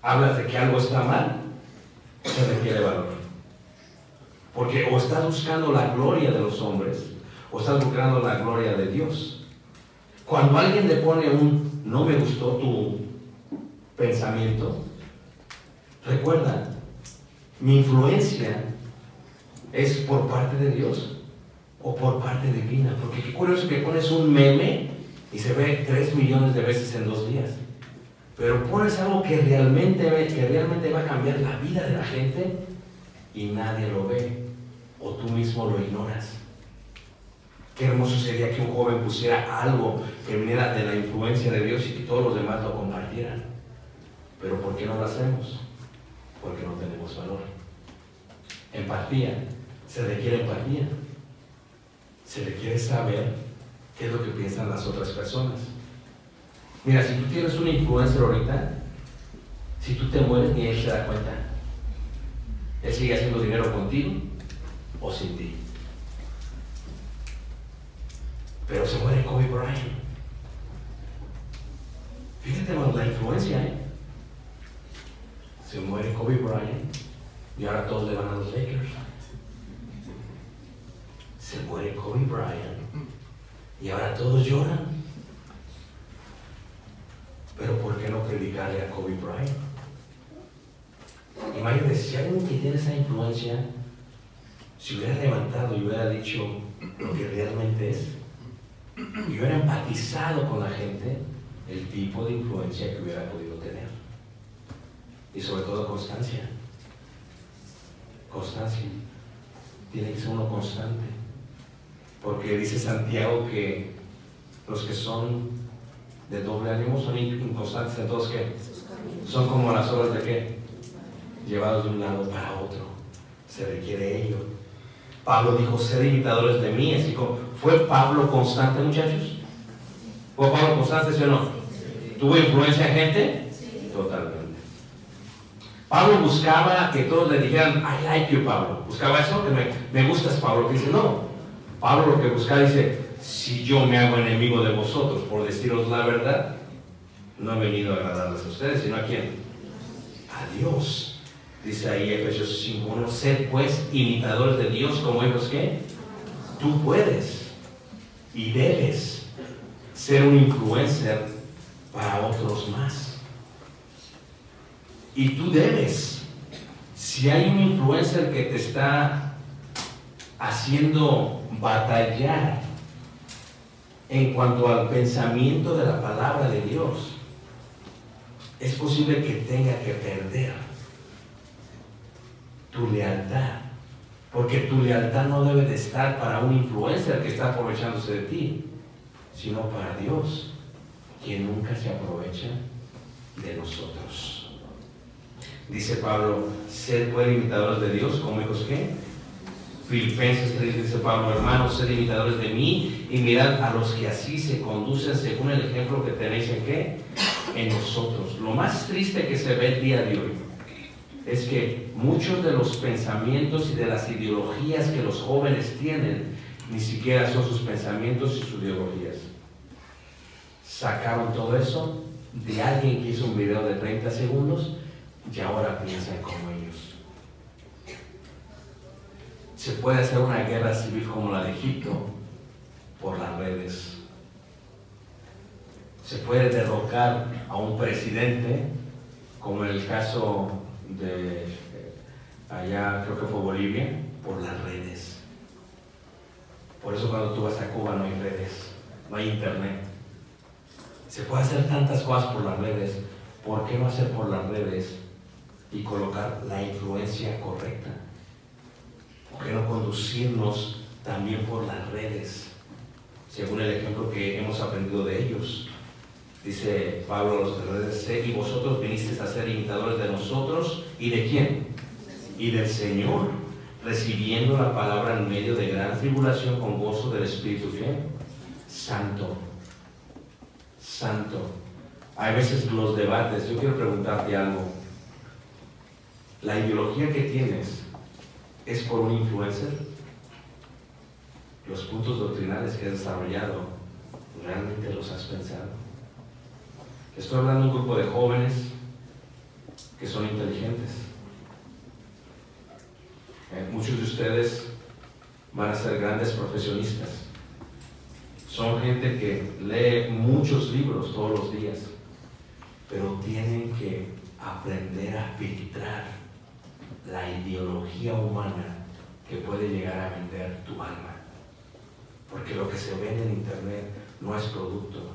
Hablas de que algo está mal, se requiere valor. Porque o estás buscando la gloria de los hombres, o estás buscando la gloria de Dios. Cuando alguien le pone un no me gustó tu pensamiento, recuerda, mi influencia es por parte de Dios o por parte divina. Porque qué curioso que pones un meme y se ve tres millones de veces en dos días. Pero pones algo que realmente, que realmente va a cambiar la vida de la gente y nadie lo ve. O tú mismo lo ignoras. Qué hermoso sería que un joven pusiera algo que viniera de la influencia de Dios y que todos los demás lo compartieran. Pero ¿por qué no lo hacemos? Porque no tenemos valor. Empatía. Se requiere empatía. Se requiere saber qué es lo que piensan las otras personas. Mira, si tú tienes un influencer ahorita, si tú te mueres ni él se da cuenta. Él sigue haciendo dinero contigo sin ti. Pero se muere Kobe Bryant. Fíjate la influencia, ¿eh? Se muere Kobe Bryant y ahora todos le van a los Lakers. Se muere Kobe Bryant y ahora todos lloran. Pero ¿por qué no predicarle a Kobe Bryant? Imagínate, si alguien que tiene esa influencia si hubiera levantado y hubiera dicho lo que realmente es, y hubiera empatizado con la gente, el tipo de influencia que hubiera podido tener. Y sobre todo constancia. Constancia. Tiene que ser uno constante. Porque dice Santiago que los que son de doble ánimo son inconstantes, entonces ¿qué? Son como las olas de qué? Llevados de un lado para otro. Se requiere ello. Pablo dijo, ser imitadores de mí, así como, ¿fue Pablo constante, muchachos? ¿Fue Pablo constante, sí o no? ¿Tuvo influencia en gente? Totalmente. Pablo buscaba que todos le dijeran, I like you, Pablo. Buscaba eso, que me, me gustas, Pablo. Que dice, no. Pablo lo que buscaba dice, si yo me hago enemigo de vosotros por deciros la verdad, no he venido a agradarles a ustedes, sino a quién? A Dios. Dice ahí Efesios 5.1, sed pues imitadores de Dios como hijos que tú puedes y debes ser un influencer para otros más. Y tú debes, si hay un influencer que te está haciendo batallar en cuanto al pensamiento de la palabra de Dios, es posible que tenga que perder tu lealtad. Porque tu lealtad no debe de estar para un influencer que está aprovechándose de ti, sino para Dios, quien nunca se aprovecha de nosotros. Dice Pablo, sed pues imitadores de Dios, como hijos que Filipenses 3 dice Pablo, hermanos, sed imitadores de mí y mirad a los que así se conducen según el ejemplo que tenéis en qué? En nosotros. Lo más triste que se ve el día de hoy es que muchos de los pensamientos y de las ideologías que los jóvenes tienen ni siquiera son sus pensamientos y sus ideologías. Sacaron todo eso de alguien que hizo un video de 30 segundos y ahora piensan como ellos. Se puede hacer una guerra civil como la de Egipto por las redes. Se puede derrocar a un presidente, como en el caso de eh, allá, creo que fue Bolivia, por las redes. Por eso cuando tú vas a Cuba no hay redes, no hay internet. Se puede hacer tantas cosas por las redes. ¿Por qué no hacer por las redes y colocar la influencia correcta? ¿Por qué no conducirnos también por las redes? Según el ejemplo que hemos aprendido de ellos. Dice Pablo a los y vosotros vinisteis a ser imitadores de nosotros y de quién? Y del Señor, recibiendo la palabra en medio de gran tribulación con gozo del Espíritu ¿qué? Santo. Santo. Hay veces los debates, yo quiero preguntarte algo. ¿La ideología que tienes es por un influencer? ¿Los puntos doctrinales que has desarrollado realmente los has pensado? Estoy hablando de un grupo de jóvenes que son inteligentes. Eh, muchos de ustedes van a ser grandes profesionistas. Son gente que lee muchos libros todos los días, pero tienen que aprender a filtrar la ideología humana que puede llegar a vender tu alma. Porque lo que se vende en Internet no es producto,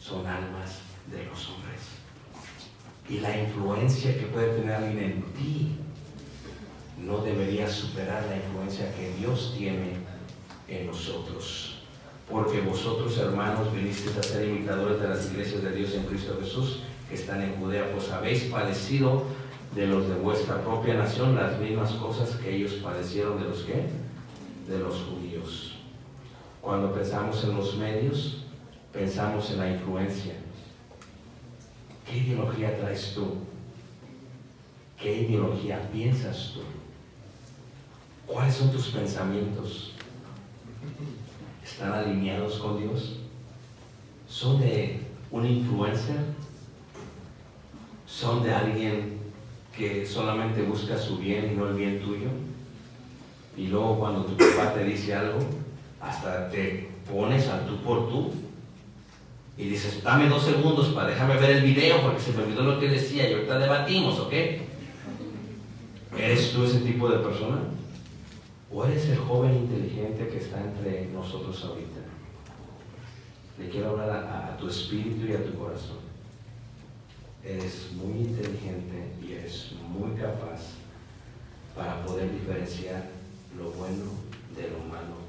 son almas de los hombres. Y la influencia que puede tener alguien en ti no debería superar la influencia que Dios tiene en nosotros. Porque vosotros, hermanos, vinisteis a ser imitadores de las iglesias de Dios en Cristo Jesús, que están en Judea, pues habéis padecido de los de vuestra propia nación las mismas cosas que ellos padecieron de los que? De los judíos. Cuando pensamos en los medios, pensamos en la influencia. ¿Qué ideología traes tú? ¿Qué ideología piensas tú? ¿Cuáles son tus pensamientos? ¿Están alineados con Dios? ¿Son de un influencer? ¿Son de alguien que solamente busca su bien y no el bien tuyo. Y luego cuando tu papá te dice algo, hasta te pones al tú por tú y dices, dame dos segundos para dejarme ver el video porque se me olvidó lo que decía y ahorita debatimos, ¿ok? ¿Eres tú ese tipo de persona? ¿O eres el joven inteligente que está entre nosotros ahorita? Le quiero hablar a, a tu espíritu y a tu corazón. Eres muy inteligente y eres muy capaz para poder diferenciar lo bueno de lo malo.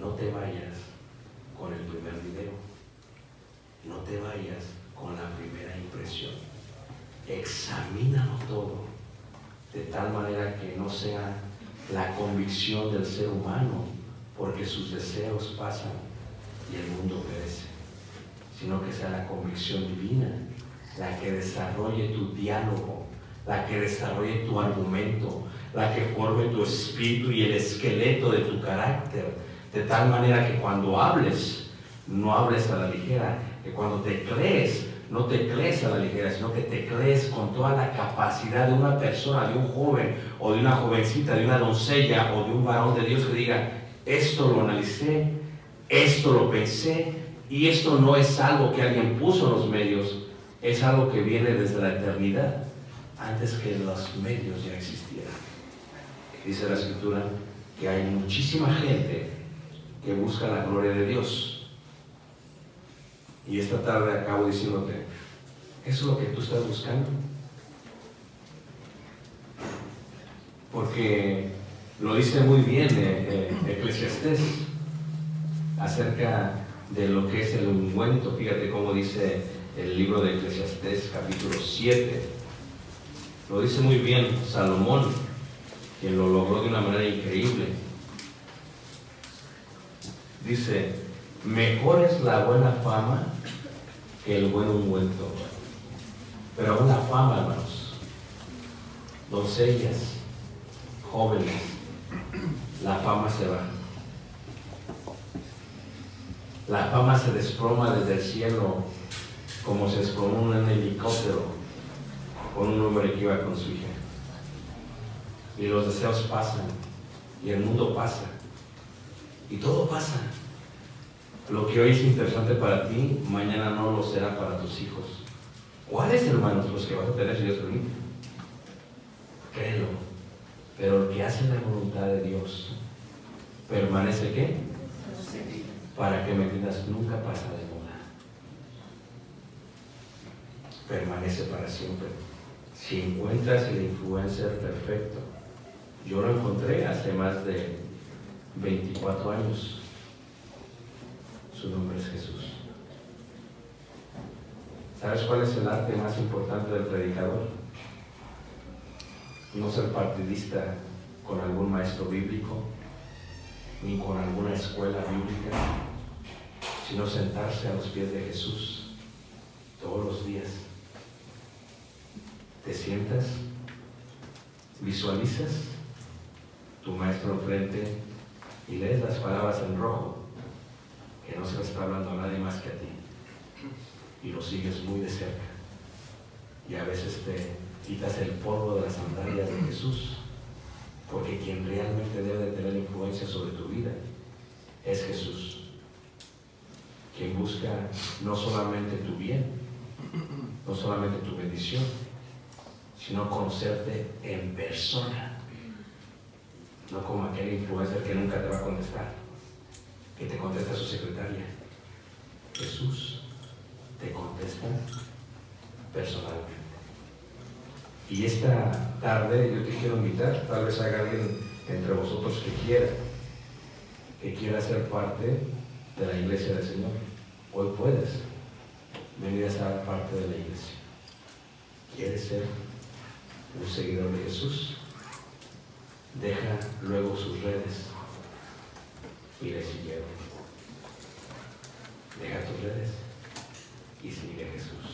No te vayas con el primer video. No te vayas con la primera impresión. Examínalo todo de tal manera que no sea la convicción del ser humano, porque sus deseos pasan y el mundo perece, sino que sea la convicción divina la que desarrolle tu diálogo, la que desarrolle tu argumento, la que forme tu espíritu y el esqueleto de tu carácter, de tal manera que cuando hables, no hables a la ligera, que cuando te crees, no te crees a la ligera, sino que te crees con toda la capacidad de una persona, de un joven o de una jovencita, de una doncella o de un varón de Dios que diga, esto lo analicé, esto lo pensé y esto no es algo que alguien puso en los medios, es algo que viene desde la eternidad, antes que los medios ya existieran. Dice la escritura que hay muchísima gente que busca la gloria de Dios. Y esta tarde acabo diciéndote, ¿eso es lo que tú estás buscando? Porque lo dice muy bien eh, eh, Eclesiastés acerca de lo que es el ungüento. Fíjate cómo dice el libro de Eclesiastés capítulo 7. Lo dice muy bien Salomón, quien lo logró de una manera increíble. Dice, mejor es la buena fama que el buen ungüento. Pero aún la fama, hermanos, doncellas, jóvenes, la fama se va. La fama se desploma desde el cielo como se desplomó un helicóptero con un hombre que iba con su hija. Y los deseos pasan, y el mundo pasa, y todo pasa. Lo que hoy es interesante para ti, mañana no lo será para tus hijos. ¿Cuáles hermanos los que vas a tener si Dios permite? Créelo. Pero el que hace la voluntad de Dios, ¿permanece qué? Para que me entiendas, nunca pasa de moda. Permanece para siempre. Si encuentras el influencer perfecto, yo lo encontré hace más de 24 años. Su nombre es Jesús. ¿Sabes cuál es el arte más importante del predicador? No ser partidista con algún maestro bíblico, ni con alguna escuela bíblica, sino sentarse a los pies de Jesús todos los días. Te sientas, visualizas tu maestro enfrente y lees las palabras en rojo que no se le está hablando a nadie más que a ti. Y lo sigues muy de cerca. Y a veces te quitas el polvo de las sandalias de Jesús. Porque quien realmente debe de tener influencia sobre tu vida es Jesús. Quien busca no solamente tu bien, no solamente tu bendición, sino conocerte en persona. No como aquel influencer que nunca te va a contestar que te contesta su secretaria. Jesús te contesta personalmente. Y esta tarde yo te quiero invitar, tal vez haya alguien entre vosotros que quiera, que quiera ser parte de la iglesia del Señor. Hoy puedes venir a ser parte de la iglesia. ¿Quieres ser un seguidor de Jesús? Deja luego sus redes y le siguieron. Deja tus redes y sigue Jesús.